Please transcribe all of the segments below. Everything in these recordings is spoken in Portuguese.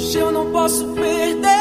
Hoje eu não posso perder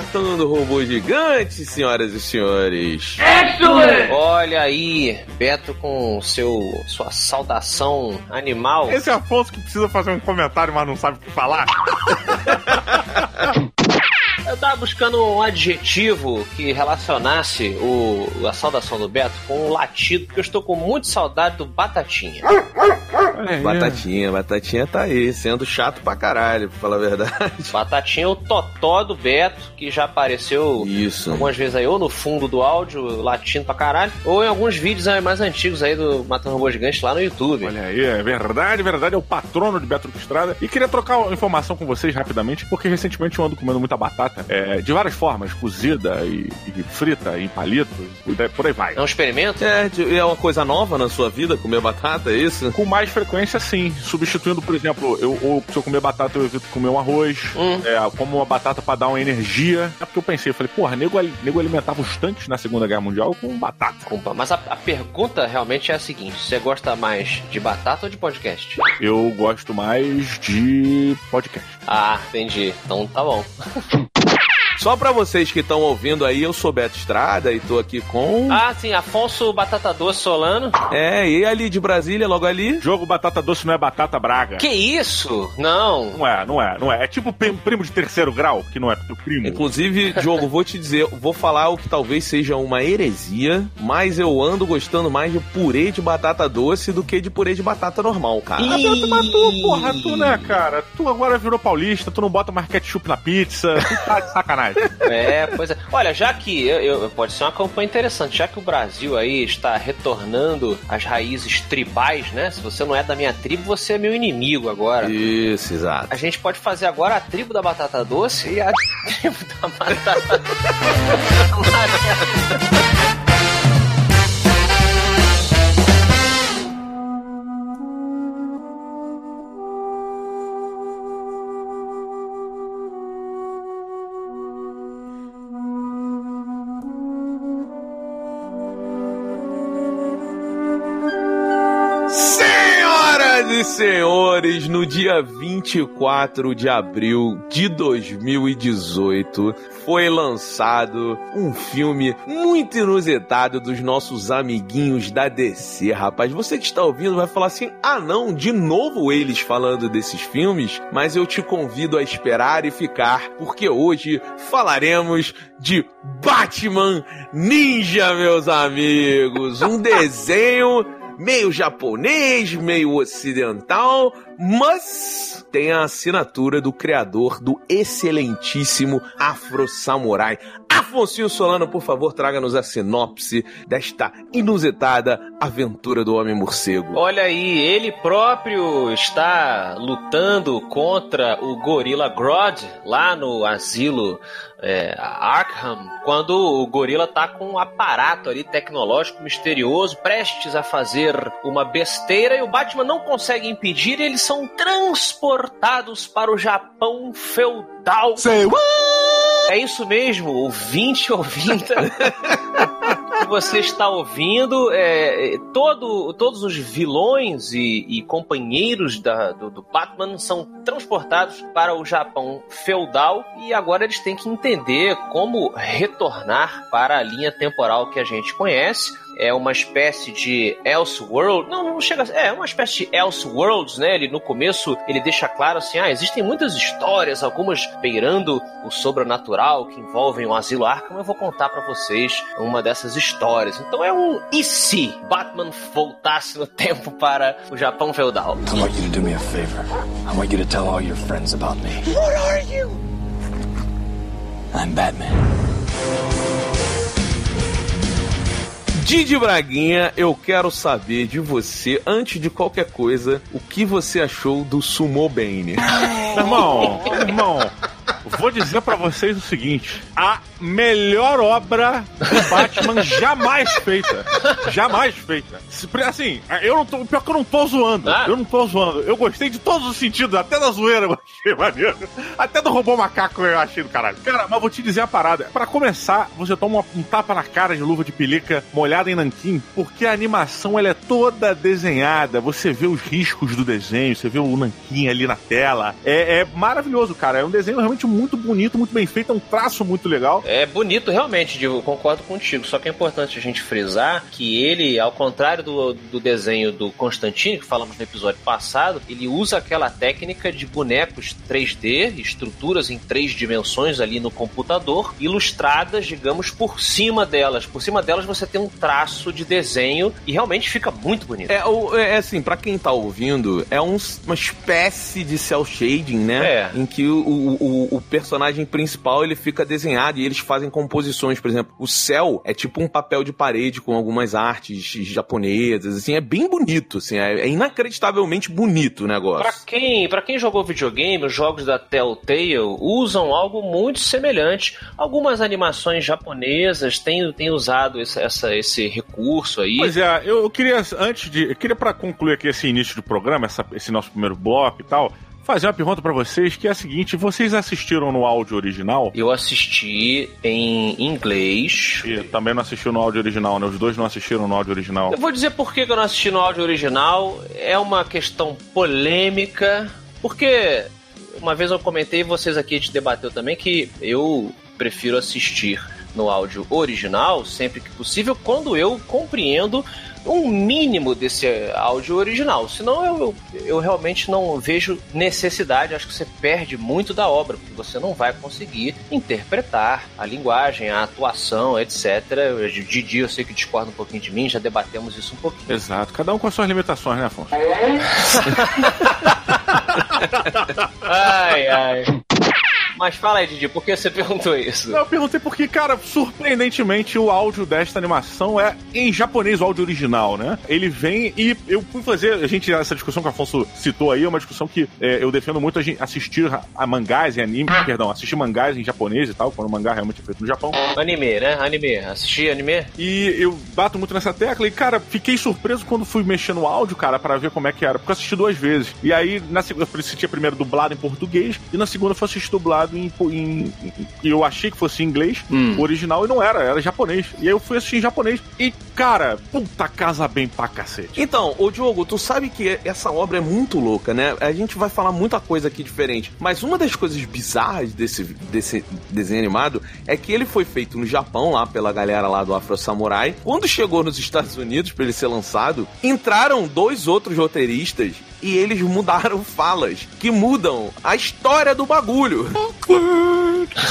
Matando Robô Gigante, senhoras e senhores. Olha aí, Beto com seu sua saudação animal. Esse é Afonso que precisa fazer um comentário, mas não sabe o que falar. Eu tava buscando um adjetivo que relacionasse o, a saudação do Beto com um latido, porque eu estou com muita saudade do Batatinha. Batatinha, Batatinha tá aí, sendo chato pra caralho, pra falar a verdade. Batatinha é o totó do Beto, que já apareceu Isso. algumas vezes aí, ou no fundo do áudio, latindo pra caralho, ou em alguns vídeos aí mais antigos aí do Matando Robô Gigante lá no YouTube. Olha aí, é verdade, verdade, é o patrono de Beto Estrada. E queria trocar uma informação com vocês rapidamente, porque recentemente eu ando comendo muita batata, é, de várias formas, cozida e, e frita, em palitos, e por aí vai. É um experimento? É, é uma coisa nova na sua vida, comer batata, é isso? Com mais frequência, sim. Substituindo, por exemplo, eu, ou se eu comer batata, eu evito comer um arroz. Hum. É, como uma batata pra dar uma energia. É porque eu pensei, eu falei, porra, nego, nego alimentava os tanques na Segunda Guerra Mundial com batata. Opa, Mas a, a pergunta realmente é a seguinte: você gosta mais de batata ou de podcast? Eu gosto mais de podcast. Ah, entendi. Então tá bom. Só pra vocês que estão ouvindo aí, eu sou Beto Estrada e tô aqui com. Ah, sim, Afonso Batata Doce Solano. É, e ali de Brasília, logo ali. Jogo batata doce não é batata braga. Que isso? Não. Não é, não é, não é. É tipo prim- primo de terceiro grau, que não é teu primo. Inclusive, Diogo, vou te dizer, vou falar o que talvez seja uma heresia, mas eu ando gostando mais de purê de batata doce do que de purê de batata normal, cara. Ah, Beto, mas tu, porra, tu, né, cara? Tu agora virou paulista, tu não bota mais ketchup na pizza, tu tá de sacanagem. É, pois é. Olha, já que eu, eu- pode ser uma campanha interessante, já que o Brasil aí está retornando às raízes tribais, né? Se você não é da minha tribo, você é meu inimigo agora. Isso, exato. A gente pode fazer agora a tribo da batata doce e a tribo da batata senhores, no dia 24 de abril de 2018 foi lançado um filme muito inusitado dos nossos amiguinhos da DC, rapaz. Você que está ouvindo vai falar assim: ah, não, de novo eles falando desses filmes, mas eu te convido a esperar e ficar, porque hoje falaremos de Batman Ninja, meus amigos. Um desenho meio japonês, meio ocidental, mas tem a assinatura do criador do excelentíssimo Afro Samurai. Afonso Solano, por favor, traga-nos a sinopse desta inusitada aventura do Homem-Morcego. Olha aí, ele próprio está lutando contra o Gorila Grodd lá no asilo é, Arkham, quando o gorila tá com um aparato ali tecnológico misterioso, prestes a fazer uma besteira, e o Batman não consegue impedir, e eles são transportados para o Japão feudal. Say what? É isso mesmo, ouvinte, ouvinta. você está ouvindo, é, todo, todos os vilões e, e companheiros da, do, do, Batman são transportados para o Japão feudal e agora eles têm que entender como retornar para a linha temporal que a gente conhece é uma espécie de Elseworld. Não, não chega a É uma espécie de Elseworlds, né? Ele no começo ele deixa claro assim: ah, existem muitas histórias, algumas beirando o sobrenatural que envolvem o asilo Arkham. Eu vou contar para vocês uma dessas histórias. Então é um e se Batman voltasse no tempo para o Japão feudal? I want you to do me a favor. I want you to tell all your friends about me. What are you? I'm Batman. Didi Braguinha, eu quero saber de você, antes de qualquer coisa, o que você achou do Sumo Bane. irmão, irmão, vou dizer para vocês o seguinte: a melhor obra do Batman jamais feita. Jamais feita. Assim, eu não tô. Pior que eu não tô zoando. Ah. Eu não tô zoando. Eu gostei de todos os sentidos, até da zoeira eu achei maneiro. Até do robô macaco eu achei do caralho. Cara, mas vou te dizer a parada. Para começar, você toma um tapa na cara de luva de pelica molhada em nanquim, porque a animação ela é toda desenhada. Você vê os riscos do desenho, você vê o nanquim ali na tela. É, é maravilhoso, cara. É um desenho realmente muito bonito, muito bem feito, é um traço muito legal. É bonito, realmente, Diego, concordo contigo. Só que é importante a gente frisar que ele, ao contrário do, do desenho do Constantino, que falamos no episódio passado, ele usa aquela técnica de bonecos 3D, estruturas em três dimensões ali no computador, ilustradas, digamos, por cima delas. Por cima delas você tem um traço de desenho e realmente fica muito bonito. É, é assim, para quem tá ouvindo, é um, uma espécie de cel shading, né? É. Em que o, o, o personagem principal ele fica desenhado e eles fazem composições, por exemplo, o céu é tipo um papel de parede com algumas artes japonesas, assim, é bem bonito, assim, é, é inacreditavelmente bonito o negócio. Pra quem, pra quem jogou videogame, os jogos da Telltale usam algo muito semelhante. Algumas animações japonesas têm, têm usado esse, essa, esse recurso aí. Pois é, eu, eu queria, antes de. Eu queria para concluir aqui esse início do programa, essa, esse nosso primeiro bloco e tal fazer uma pergunta para vocês que é a seguinte: vocês assistiram no áudio original? Eu assisti em inglês. E também não assistiu no áudio original, né? Os dois não assistiram no áudio original. Eu vou dizer por que eu não assisti no áudio original. É uma questão polêmica. Porque uma vez eu comentei, vocês aqui a gente debateu também, que eu prefiro assistir no áudio original sempre que possível, quando eu compreendo um mínimo desse áudio original. Senão eu, eu, eu, realmente não vejo necessidade, acho que você perde muito da obra, porque você não vai conseguir interpretar a linguagem, a atuação, etc. Didi, eu sei que discorda um pouquinho de mim, já debatemos isso um pouquinho. Exato, cada um com as suas limitações, né, Afonso? ai, ai. Mas fala aí, Didi, por que você perguntou isso? Eu perguntei porque, cara, surpreendentemente o áudio desta animação é em japonês, o áudio original, né? Ele vem e eu fui fazer, a gente, essa discussão que o Afonso citou aí, é uma discussão que é, eu defendo muito a gente assistir a mangás e anime, perdão, assistir mangás em japonês e tal, quando o mangá realmente é feito no Japão. Anime, né? Anime. Assistir anime. E eu bato muito nessa tecla e, cara, fiquei surpreso quando fui mexer no áudio, cara, para ver como é que era, porque eu assisti duas vezes. E aí, na segunda, eu assisti primeiro dublado em português e na segunda eu fui assistir dublado dublado em, em, eu achei que fosse em inglês, hum. original, e não era, era japonês. E aí eu fui assistir em japonês. E, cara, puta casa bem pra cacete. Então, ô Diogo, tu sabe que essa obra é muito louca, né? A gente vai falar muita coisa aqui diferente. Mas uma das coisas bizarras desse, desse desenho animado é que ele foi feito no Japão, lá pela galera lá do Afro Samurai. Quando chegou nos Estados Unidos para ele ser lançado, entraram dois outros roteiristas e eles mudaram falas que mudam a história do bagulho.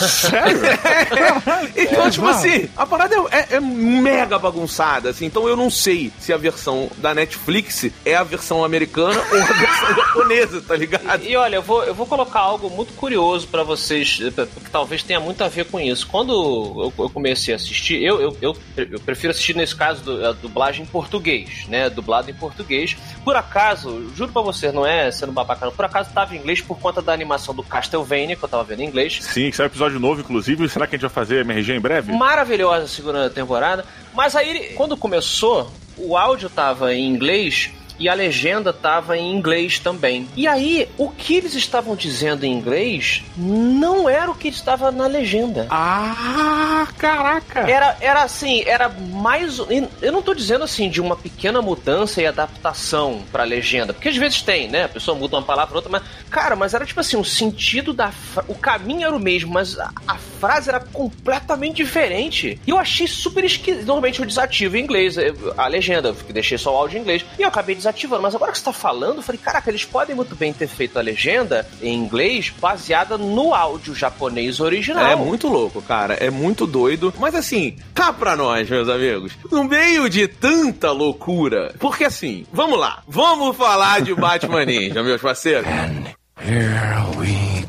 Sério? então, Então, tipo assim, a parada é, é mega bagunçada, assim. Então eu não sei se a versão da Netflix é a versão americana ou a versão japonesa, tá ligado? E, e olha, eu vou, eu vou colocar algo muito curioso pra vocês, que talvez tenha muito a ver com isso. Quando eu, eu comecei a assistir, eu, eu, eu, eu prefiro assistir nesse caso do, a dublagem em português, né? Dublado em português. Por acaso, juro pra vocês, não é sendo babaca, não. Por acaso tava em inglês por conta da animação do Castlevania, que eu tava vendo em inglês. Sim, que sai um episódio novo, inclusive. Será que a gente vai fazer MRG em breve? Maravilhosa a segunda temporada. Mas aí, quando começou, o áudio tava em inglês e a legenda tava em inglês também. E aí, o que eles estavam dizendo em inglês não era o que estava na legenda. Ah, caraca! Era, era assim, era mais. Eu não tô dizendo assim de uma pequena mudança e adaptação pra legenda, porque às vezes tem, né? A pessoa muda uma palavra outra, mas. Cara, mas era tipo assim, o sentido da. Fra... O caminho era o mesmo, mas a, a frase era completamente diferente. E eu achei super esquisito. Normalmente eu desativo em inglês a legenda, deixei só o áudio em inglês. E eu acabei desativando. Mas agora que você tá falando, eu falei, caraca, eles podem muito bem ter feito a legenda em inglês baseada no áudio japonês original. É muito louco, cara. É muito doido. Mas assim, cá pra nós, meus amigos. No meio de tanta loucura. Porque assim, vamos lá. Vamos falar de Batman Ninja, meus parceiros. Here we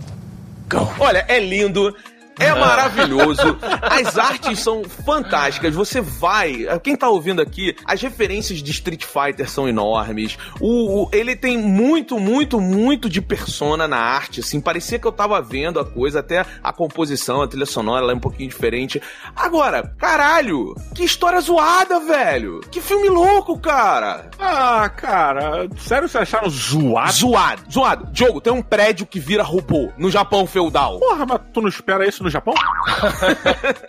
go. Olha, é lindo. É maravilhoso. As artes são fantásticas. Você vai. Quem tá ouvindo aqui, as referências de Street Fighter são enormes. O, o- ele tem muito, muito, muito de persona na arte. Assim, parecia que eu tava vendo a coisa, até a composição, a trilha sonora, ela é um pouquinho diferente. Agora, caralho, que história zoada, velho. Que filme louco, cara. Ah, cara, sério vocês acharam zoado? Zoado, zoado. Diogo, tem um prédio que vira robô no Japão feudal. Porra, mas tu não espera isso no Japão?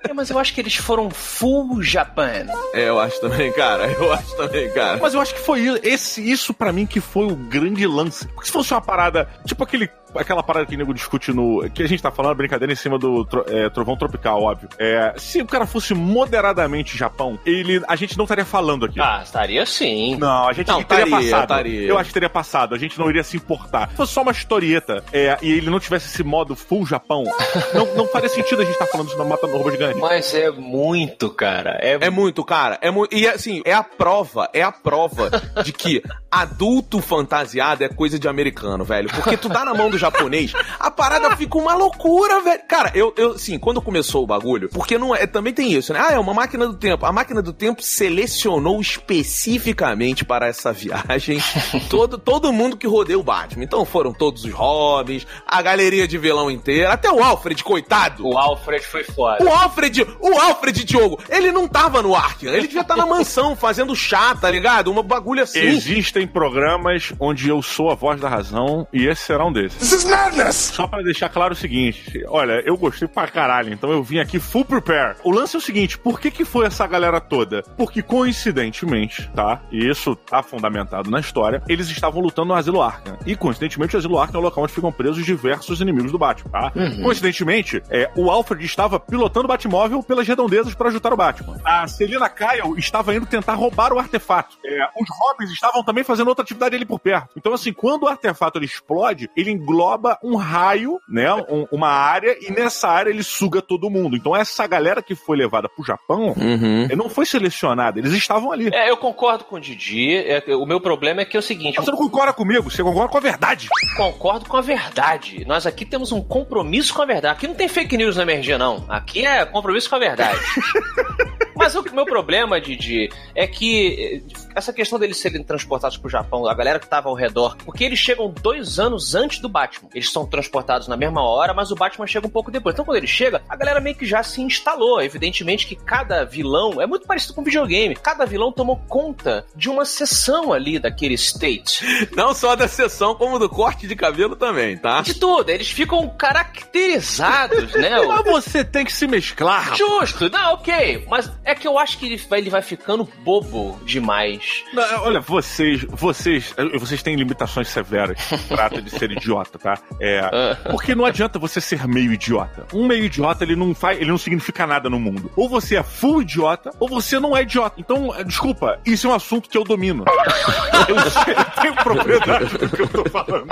É, mas eu acho que eles foram full Japan. É, eu acho também, cara. Eu acho também, cara. Mas eu acho que foi esse, isso pra mim que foi o grande lance. Porque se fosse uma parada, tipo aquele aquela parada que o nego discute no. que a gente tá falando, brincadeira em cima do tro- é, Trovão Tropical, óbvio. É, se o cara fosse moderadamente Japão, ele, a gente não estaria falando aqui. Ah, estaria sim. Não, a gente Não, teria estaria, passado. estaria. Eu acho que teria passado. A gente não iria se importar. Se fosse só uma historieta é, e ele não tivesse esse modo full Japão, não, não faria sentido a gente estar falando isso na Mata no Robô Gigante. Mas é muito, cara. É, É muito, cara. É mu e assim, é a prova, é a prova de que adulto fantasiado é coisa de americano, velho. Porque tu dá na mão do japonês, a parada fica uma loucura, velho. Cara, eu, eu sim, quando começou o bagulho, porque não é, também tem isso, né? Ah, é uma máquina do tempo. A máquina do tempo selecionou especificamente para essa viagem todo, todo mundo que rodeia o Batman. Então foram todos os Robins, a galeria de vilão inteira, até o Alfred, coitado. O Alfred foi foda. O Alfred, o Alfred, Diogo, ele não tava no Arkham, ele devia estar na mansão fazendo chá, tá ligado? Um bagulho assim. Existem programas onde eu sou a voz da razão e esse será um desses. This is madness! Só pra deixar claro o seguinte, olha, eu gostei pra caralho, então eu vim aqui full prepare. O lance é o seguinte, por que que foi essa galera toda? Porque coincidentemente, tá? E isso tá fundamentado na história, eles estavam lutando no Asilo Arkham. E coincidentemente o Asilo Arkham é o local onde ficam presos diversos inimigos do Batman, tá? Coincidentemente, é, o Alfred estava pilotando o Batmóvel pelas redondezas para ajudar o Batman. A Selina Kyle estava indo tentar roubar o artefato. É, os Robins estavam também fazendo outra atividade ali por perto. Então, assim, quando o artefato ele explode, ele engloba um raio, né? um- uma área, e nessa área ele suga todo mundo. Então, essa galera que foi levada pro Japão Uhum. não foi selecionada, eles estavam ali. É, eu concordo com o Didi. É, o meu problema é que é o seguinte: Você não concorda comigo, você concorda com a verdade. concordo com a verdade. Nós aqui temos um compromisso com a verdade. Aqui não tem fake news na emergência, não. Aqui é compromisso com a verdade. Mas o meu problema, Didi, é que essa questão deles serem transportados pro Japão, a galera que tava ao redor, porque eles chegam dois anos antes do Batman. Eles são transportados na mesma hora, mas o Batman chega um pouco depois. Então, quando ele chega, a galera meio que já se instalou. Evidentemente que cada vilão é muito parecido com videogame. Cada vilão tomou conta de uma seção ali daquele state. Não só da sessão, como do corte de cabelo também, tá? De tudo, eles ficam caracterizados, né? Mas você tem que se mesclar. Justo, não, ok. Mas é que eu acho que ele vai, ele vai ficando bobo demais. Não, olha, vocês, vocês, eh, vocês têm limitações severas. Trata de ser idiota, tá? É, porque não adianta você ser meio idiota. Um meio idiota, ele não faz, ele não significa nada no mundo. Ou você é full idiota, ou você não é idiota. Então, eh, desculpa, isso é um assunto que eu domino. eu tenho propriedade do que eu tô falando.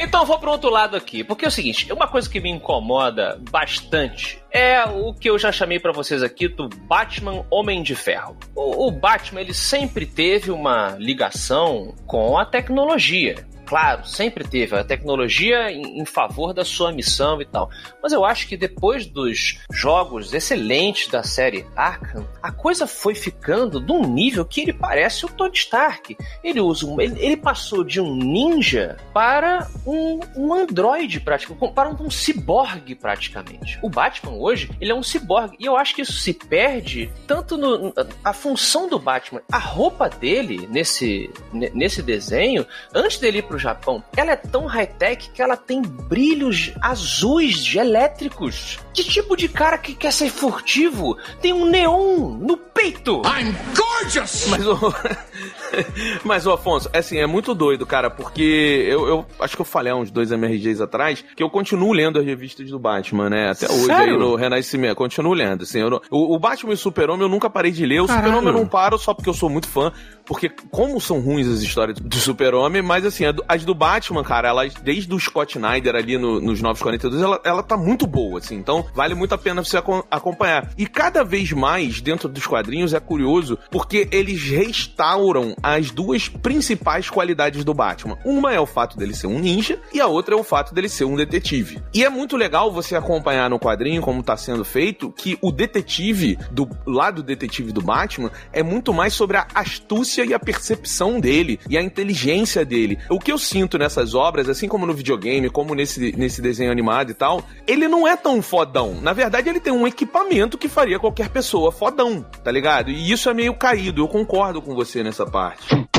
Então eu vou pro outro lado aqui, porque é o seguinte, uma coisa que me incomoda bastante é o que eu já chamei pra vocês aqui do Batman Homem de Ferro. O, o Batman ele sempre teve uma ligação com a tecnologia. Claro, sempre teve a tecnologia em, em favor da sua missão e tal. Mas eu acho que depois dos jogos excelentes da série Arkham, a coisa foi ficando num nível que ele parece o Tony Stark. Ele usa um, ele, ele passou de um ninja para um, um androide praticamente, para um, um ciborgue praticamente. O Batman hoje, ele é um ciborgue e eu acho que isso se perde tanto no a função do Batman, a roupa dele nesse ne- nesse desenho, antes dele ir pro Japão, ela é tão high-tech que ela tem brilhos azuis de elétricos. Que tipo de cara que quer ser furtivo tem um neon no peito? Mas o. Mas o Afonso, é assim, é muito doido, cara, porque eu, eu acho que eu falei há uns dois MRGs atrás que eu continuo lendo as revistas do Batman, né? Até hoje Sério? aí no Renascimento. Continuo lendo, assim. não- o, o Batman e o Super-Homem eu nunca parei de ler. O. Super-Homem eu não paro só porque eu sou muito fã. Porque, como são ruins as histórias do Super-Homem, mas assim, as do Batman, cara, elas, desde o Scott Snyder ali no- nos 942, ela, ela tá muito boa, assim. Então, vale muito a pena você acom- acompanhar. E cada vez mais, dentro dos quadrinhos, é curioso, porque eles restauram as duas principais qualidades do Batman. Uma é o fato dele ser um ninja, e a outra é o fato dele ser um detetive. E é muito legal você acompanhar no quadrinho, como tá sendo feito, que o detetive, do lado detetive do Batman, é muito mais sobre a astúcia e a percepção dele, e a inteligência dele. O que eu sinto nessas obras, assim como no videogame, como nesse, nesse desenho animado e tal, ele não é tão fodão. Na verdade, ele tem um equipamento que faria qualquer pessoa fodão, tá ligado? E isso é meio caído, eu concordo com você nessa parte.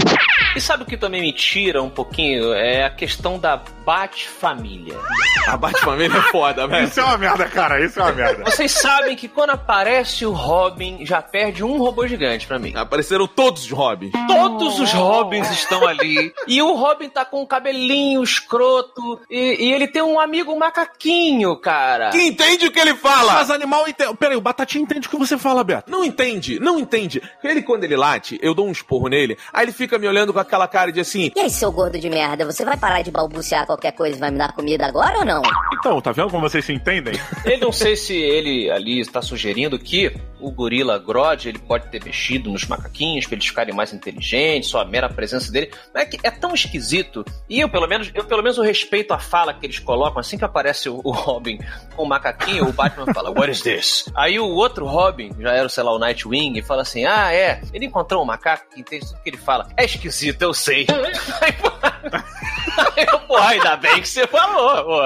E sabe o que também me tira um pouquinho? É a questão da Bat-família. A Batfamília é foda, velho. Isso é uma merda, cara. Isso é uma merda. Vocês sabem que quando aparece o Robin, já perde um robô gigante pra mim. Apareceram todos os Robins. Todos os Robins estão ali. E o Robin tá com um cabelinho escroto. E, e ele tem um amigo macaquinho, cara. Que entende o que ele fala? Mas animal entende. Peraí, o Batatinha entende o que você fala, Beto. Não entende, não entende. Ele, quando ele late, eu dou um esporro nele, aí ele fica me olhando com aquela cara de assim. E aí, seu gordo de merda, você vai parar de balbuciar qualquer coisa e vai me dar comida agora ou não? Então, tá vendo como vocês se entendem? Eu não sei se ele ali está sugerindo que o gorila Grodd ele pode ter mexido nos macaquinhos para eles ficarem mais inteligentes, só a mera presença dele. Mas é que é tão esquisito. E eu, pelo menos, eu pelo menos eu respeito a fala que eles colocam assim que aparece o, o Robin com o macaquinho, o Batman fala, What is this? Aí o outro Robin, já era, sei lá, o Nightwing, fala assim: Ah, é, ele encontrou um macaco que entende tudo que ele fala. É esquisito, eu sei. Aí, aí, eu, porra, ainda bem que você falou, pô.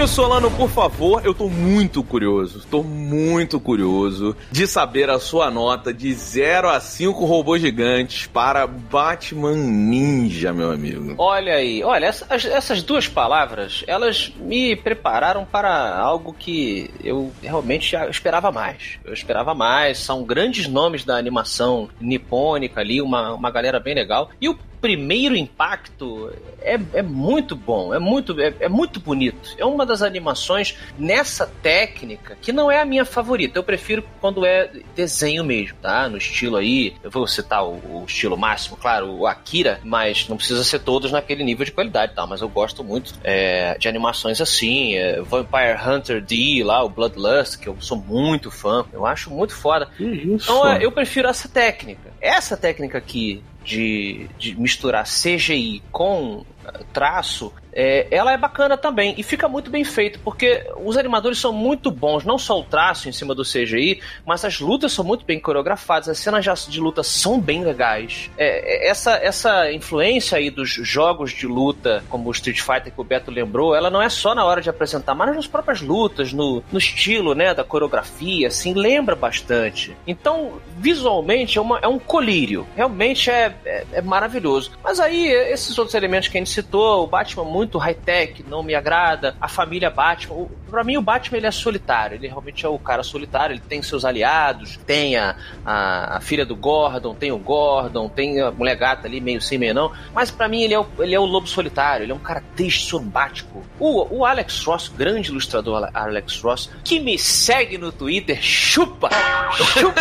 Afonso Solano, por favor, eu tô muito curioso, tô muito curioso de saber a sua nota de 0 a 5 robôs gigantes para Batman Ninja, meu amigo. Olha aí, olha, essas, essas duas palavras, elas me prepararam para algo que eu realmente esperava mais. Eu esperava mais, são grandes nomes da animação nipônica ali, uma, uma galera bem legal. E o primeiro impacto é, é muito bom, é muito, é, é muito bonito. É uma das animações nessa técnica que não é a minha favorita. Eu prefiro quando é desenho mesmo, tá? No estilo aí, eu vou citar o, o estilo máximo, claro, o Akira, mas não precisa ser todos naquele nível de qualidade, tá? Mas eu gosto muito é, de animações assim, é, Vampire Hunter D, lá, o Bloodlust, que eu sou muito fã, eu acho muito foda. Então é, eu prefiro essa técnica. Essa técnica aqui de, de misturar CGI com eh, traço, é, ela é bacana também e fica muito bem feito, porque os animadores são muito bons, não só o traço em cima do CGI, mas as lutas são muito bem coreografadas, as cenas de- luta são bem legais. É, é, essa, essa influência aí dos jogos de luta, como o Street Fighter que o Beto lembrou, ela não é só na hora de apresentar, mas nas próprias lutas, no, no estilo né, da coreografia, assim, lembra bastante. Então, visualmente, é, uma, é um colírio. Realmente é, é, é maravilhoso. Mas aí, esses outros elementos que a gente citou, o Batman high-tech, não me agrada. A família Batman. O, pra mim, o Batman ele é solitário. Ele realmente é o cara solitário. Ele tem seus aliados, tem a, a, a filha do Gordon, tem o Gordon, tem a mulher gata ali, meio sim, meio não. Mas pra mim, ele é o, ele é o lobo solitário. Ele é um cara dessombático. O, o Alex Ross, grande ilustrador Alex Ross, que me segue no Twitter, chupa! Chupa!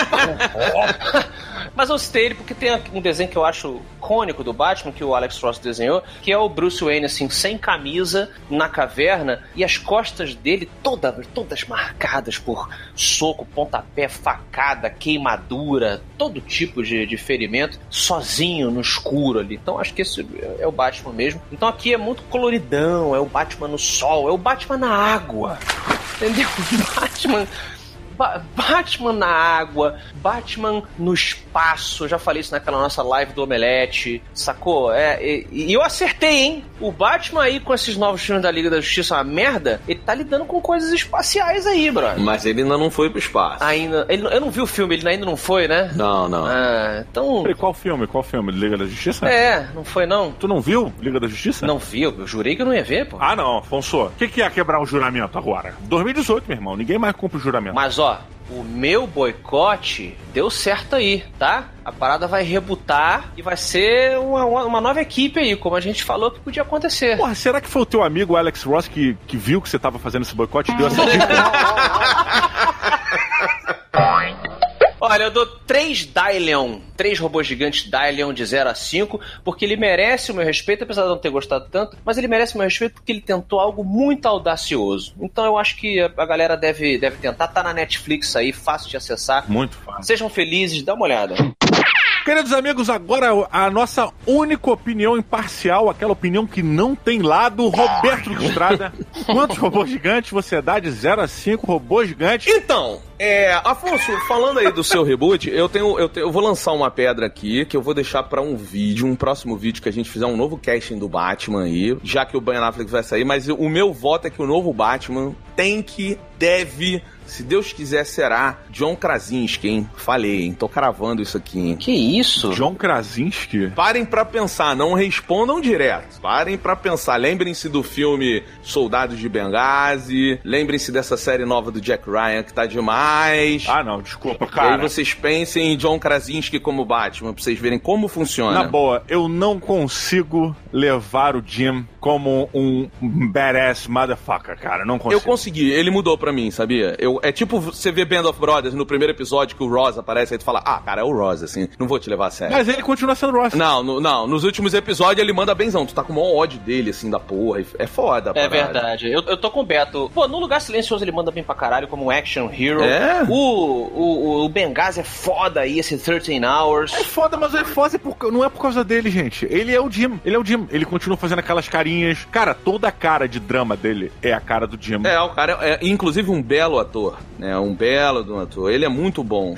Mas eu citei ele porque tem um desenho que eu acho cônico do Batman, que o Alex Ross desenhou, que é o Bruce Wayne, assim, sem camisa, na caverna, e as costas dele todas, todas marcadas por soco, pontapé, facada, queimadura, todo tipo de, de ferimento, sozinho no escuro ali. Então acho que esse é o Batman mesmo. Então aqui é muito coloridão, é o Batman no sol, é o Batman na água. Entendeu? Batman Ba Batman na água, Batman no espaço. Eu já falei isso naquela nossa live do Omelete, sacou? É, e, e, eu acertei, hein? O Batman aí com esses novos filmes da Liga da Justiça, uma merda, ele tá lidando com coisas espaciais aí, brother. Mas ele ainda não foi pro espaço. Ainda. Ele, eu não vi o filme, ele ainda não foi, né? Não, não. Ah, então. Peraí, qual filme? Qual filme? Liga da Justiça? É, não foi não. Tu não viu Liga da Justiça? Não vi, eu jurei que eu não ia ver, pô. Ah, não, Afonso. O que, que é quebrar o juramento agora? 2018, meu irmão. Ninguém mais cumpre o juramento. Mas, ó, o meu boicote deu certo aí, tá? A parada vai rebutar e vai ser uma, uma, nova equipe aí, como a gente falou que podia acontecer. Porra, será que foi o teu amigo Alex Ross que, que viu que você tava fazendo esse boicote e deu essa dica? Olha, eu dou 3 Dylion, 3 robôs gigantes Dylion de 0 a 5, porque ele merece o meu respeito, apesar de não ter gostado tanto, mas ele merece o meu respeito porque ele tentou algo muito audacioso. Então eu acho que a galera deve, deve tentar. Tá na Netflix aí, fácil de acessar. Muito fácil. Sejam felizes, dá uma olhada. Queridos amigos, agora a nossa única opinião imparcial, aquela opinião que não tem lado, Roberto Estrada. Quantos robôs gigantes você dá de 0 a 5 robôs gigantes? Então, é, Afonso, falando aí do seu reboot, eu tenho, eu tenho, eu vou lançar uma pedra aqui que eu vou deixar para um vídeo, um próximo vídeo que a gente fizer um novo casting do Batman aí, já que o Ben Affleck vai sair, mas o meu voto é que o novo Batman tem que, deve se Deus quiser, será John Krasinski, hein? Falei, hein? Tô cravando isso aqui, hein? Que isso? John Krasinski? Parem para pensar, não respondam direto. Parem para pensar. Lembrem-se do filme Soldados de Benghazi. Lembrem-se dessa série nova do Jack Ryan que tá demais. Ah, não, desculpa, cara. E aí vocês pensem em John Krasinski como Batman, pra vocês verem como funciona. Na boa, eu não consigo levar o Jim como um badass motherfucker, cara. Não consigo. Eu consegui, ele mudou pra mim, sabia? Eu, é tipo você ver Band of Brothers no primeiro episódio que o Ross aparece, aí tu fala, ah, cara, é o Ross, assim, não vou te levar a sério. Mas ele continua sendo Ross. Não, no, não, nos últimos episódios ele manda benzão, tu tá com o maior ódio dele, assim, da porra, é foda. É verdade, eu, eu tô com o Beto. Pô, no Lugar Silencioso ele manda bem pra caralho, como um action hero. É? O, o, o Benghazi é foda aí, esse 13 Hours. É foda, mas é foda por, não é por causa dele, gente. Ele é o Jim, ele é o Jim. Ele continua fazendo aquelas carinhas. Cara, toda a cara de drama dele é a cara do Jim. É, o cara é, inclusive um belo ator, né? Um belo ator. Ele é muito bom.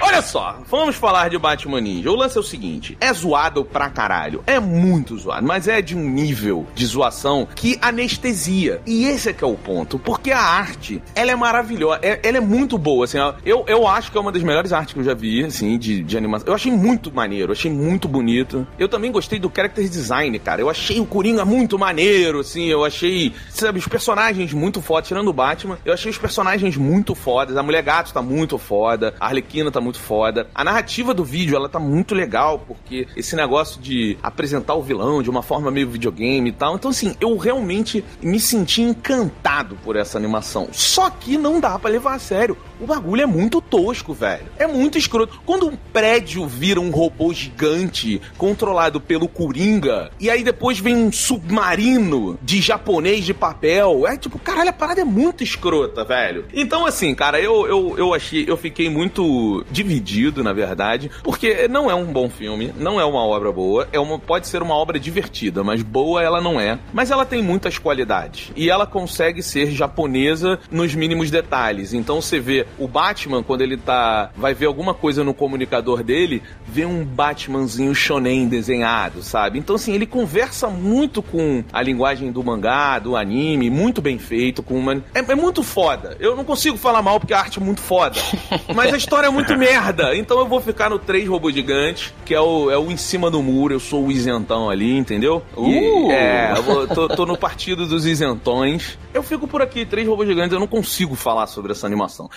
Olha só, vamos falar de Batman Ninja. O lance é o seguinte: é zoado pra caralho. É muito zoado, mas é de um nível de zoação que anestesia. E esse é que é o ponto. Porque a arte, ela é maravilhosa. É, ela é muito boa, assim. Eu, eu acho que é uma das melhores artes que eu já vi, assim, de, de animação. Eu achei muito maneiro, achei muito bonito. Eu também gostei do character design, cara. Eu achei o Coringa muito maneiro, assim. Eu achei, sabe, os personagens muito fodas. Tirando o Batman, eu achei os personagens muito fodas. A Mulher Gato tá muito foda. A Arlequina tá muito foda. A narrativa do vídeo, ela tá muito legal, porque esse negócio de apresentar o vilão de uma forma meio videogame e tal. Então, assim, eu realmente me senti encantado por essa animação. Só que não dá para levar a sério. O bagulho é muito tosco, velho. É muito escroto. Quando um prédio vira um robô gigante controlado pelo Coringa, e aí depois vem um submarino de japonês de papel, é tipo, caralho, a parada é muito escrota, velho. Então, assim, cara, eu, eu, eu achei, eu fiquei muito dividido, na verdade, porque não é um bom filme, não é uma obra boa, é uma, pode ser uma obra divertida, mas boa ela não é. Mas ela tem muitas qualidades. E ela consegue ser japonesa nos mínimos detalhes. Então você vê o Batman, quando ele tá. vai ver alguma coisa no comunicador dele, vê um Batmanzinho shonen desenhado, sabe? Então, assim, ele conversa muito com a linguagem do mangá, do anime, muito bem feito, com uma. É, é muito foda. Eu não consigo falar mal porque a arte é muito foda. Mas a história é muito merda. Então eu vou ficar no Três Robôs Gigantes, que é o, é o em cima do muro, eu sou o isentão ali, entendeu? E, é, eu vou- tô, tô no partido dos isentões. Eu fico por aqui, Três Robôs Gigantes, eu não consigo falar sobre essa animação.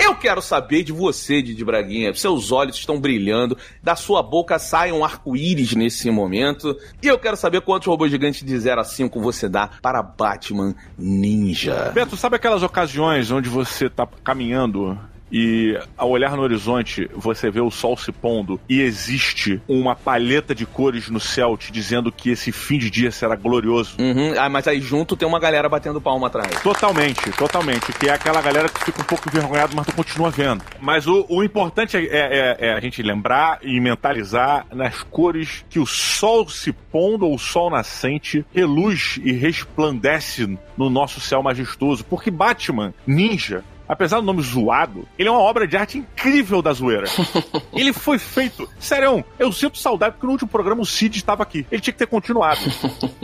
Eu quero saber de você, Didi Braguinha. Seus olhos estão brilhando, da sua boca sai um arco-íris nesse momento. E eu quero saber quantos robôs gigantes de 0 a 5 você dá para Batman Ninja. Beto, sabe aquelas ocasiões onde você tá caminhando e ao olhar no horizonte você vê o sol se pondo e existe uma palheta de cores no céu te dizendo que esse fim de dia será glorioso? Uhum. Ah, mas aí junto tem uma galera batendo palma atrás. Totalmente, totalmente. Que é aquela galera que fica um pouco envergonhada, mas tu continua vendo. Mas o, o importante é, é- é a gente lembrar e mentalizar nas cores que o sol se pondo ou o sol nascente reluz e resplandece no nosso céu majestoso. Porque Batman, ninja, Apesar do nome zoado, ele é uma obra de arte incrível da zoeira. ele foi feito. Sério, eu sinto saudade porque no último programa o Cid estava aqui. Ele tinha que ter continuado.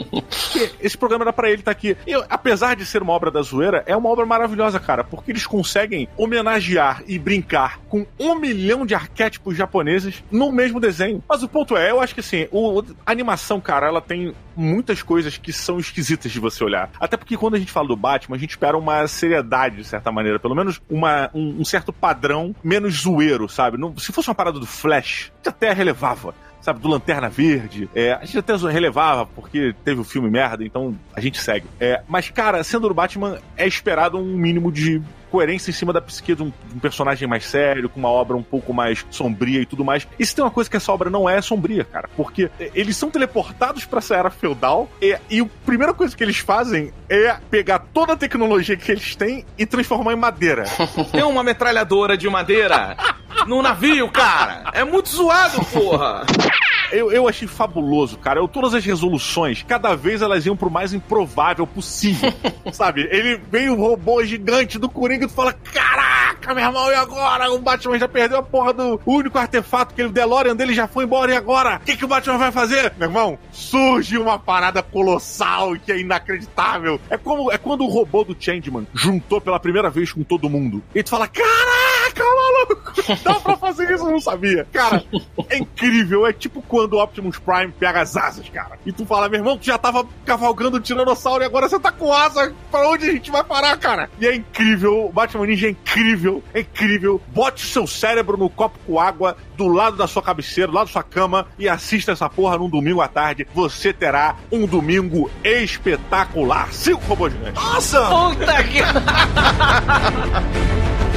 Esse programa era pra ele estar aqui. Eu, apesar de ser uma obra da zoeira, é uma obra maravilhosa, cara, porque eles conseguem homenagear e brincar com um milhão de arquétipos japoneses no mesmo desenho. Mas o ponto é, eu acho que assim, o- a animação, cara, ela tem muitas coisas que são esquisitas de você olhar. Até porque quando a gente fala do Batman, a gente espera uma seriedade, de certa maneira. Pelo menos uma, um, um certo padrão menos zoeiro, sabe? Não- se fosse uma parada do Flash, até relevava sabe, do Lanterna Verde. É, a gente até relevava porque teve o filme merda, então a gente segue. É, mas, cara, sendo do Batman, é esperado um mínimo de coerência em cima da psique de um, de um personagem mais sério, com uma obra um pouco mais sombria e tudo mais. E se tem uma coisa que essa obra não é, é sombria, cara. Porque é, eles são teleportados pra essa era feudal e, e a primeira coisa que eles fazem é pegar toda a tecnologia que eles têm e transformar em madeira. Tem uma metralhadora de madeira no navio, cara. É muito zoado, porra. Eu, eu achei fabuloso, cara. Eu, todas as resoluções, cada vez elas iam pro mais improvável possível. sabe? Ele veio o robô gigante do Coringa e tu fala: Caraca, meu irmão, e agora? O Batman já perdeu a porra do único artefato que ele, o DeLorean dele já foi embora, e agora? O que, que o Batman vai fazer? Meu irmão, surge uma parada colossal que é inacreditável. É como é quando o robô do Changeman juntou pela primeira vez com todo mundo. E tu fala: Caraca, maluco! Dá pra fazer isso? Eu não sabia. Cara, é incrível. É tipo quando o Optimus Prime pega as asas, cara. E tu fala, meu irmão, tu já tava cavalgando o tiranossauro e agora você tá com asa. Pra onde a gente vai parar, cara? E é incrível. O Batman Ninja é incrível. É incrível. Bote o seu cérebro no copo com água do lado da sua cabeceira, do lado da sua cama e assista essa porra num domingo à tarde. Você terá um domingo espetacular. Cinco robôs gigantes. Awesome! Puta que.